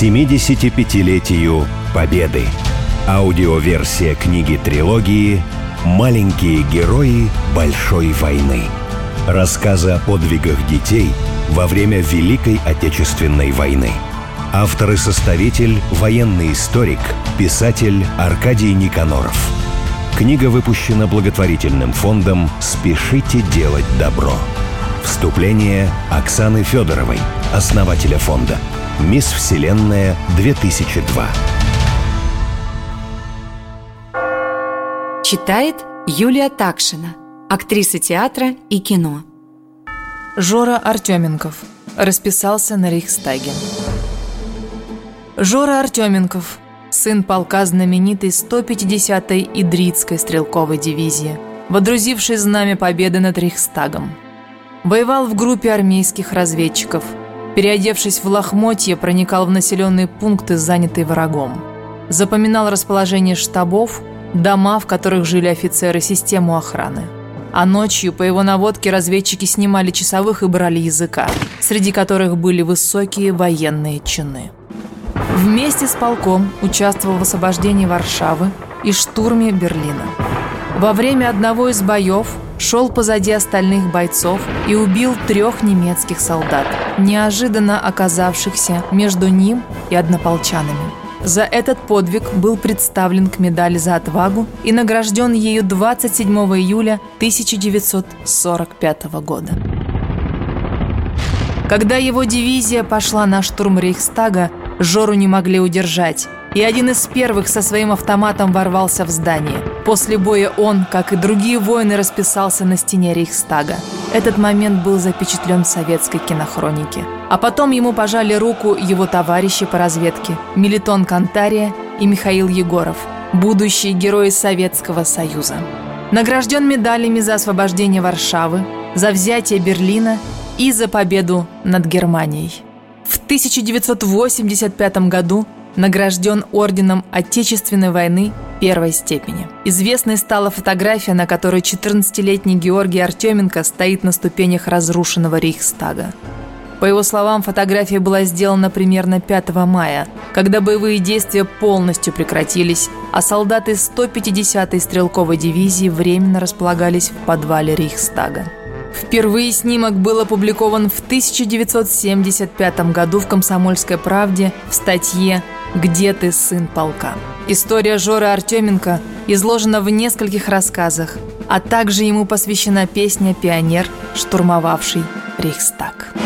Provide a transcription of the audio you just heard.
75-летию Победы. Аудиоверсия книги-трилогии «Маленькие герои Большой войны». Рассказы о подвигах детей во время Великой Отечественной войны. Автор и составитель – военный историк, писатель Аркадий Никаноров. Книга выпущена благотворительным фондом «Спешите делать добро». Вступление Оксаны Федоровой, основателя фонда. «Мисс Вселенная 2002». Читает Юлия Такшина, актриса театра и кино. Жора Артеменков расписался на Рейхстаге. Жора Артеменков, сын полка знаменитой 150-й Идритской стрелковой дивизии, водрузивший знамя победы над Рейхстагом – Воевал в группе армейских разведчиков. Переодевшись в лохмотье, проникал в населенные пункты, занятые врагом. Запоминал расположение штабов, дома, в которых жили офицеры, систему охраны. А ночью по его наводке разведчики снимали часовых и брали языка, среди которых были высокие военные чины. Вместе с полком участвовал в освобождении Варшавы и штурме Берлина. Во время одного из боев шел позади остальных бойцов и убил трех немецких солдат, неожиданно оказавшихся между ним и однополчанами. За этот подвиг был представлен к медали за отвагу и награжден ею 27 июля 1945 года. Когда его дивизия пошла на штурм Рейхстага, Жору не могли удержать, и один из первых со своим автоматом ворвался в здание. После боя он, как и другие воины, расписался на стене Рейхстага. Этот момент был запечатлен в советской кинохронике. А потом ему пожали руку его товарищи по разведке Мелитон Кантария и Михаил Егоров, будущие герои Советского Союза. Награжден медалями за освобождение Варшавы, за взятие Берлина и за победу над Германией. В 1985 году награжден орденом Отечественной войны первой степени. Известной стала фотография, на которой 14-летний Георгий Артеменко стоит на ступенях разрушенного Рейхстага. По его словам, фотография была сделана примерно 5 мая, когда боевые действия полностью прекратились, а солдаты 150-й стрелковой дивизии временно располагались в подвале Рейхстага. Впервые снимок был опубликован в 1975 году в «Комсомольской правде» в статье «Где ты, сын полка?». История Жоры Артеменко изложена в нескольких рассказах, а также ему посвящена песня «Пионер, штурмовавший Рейхстаг».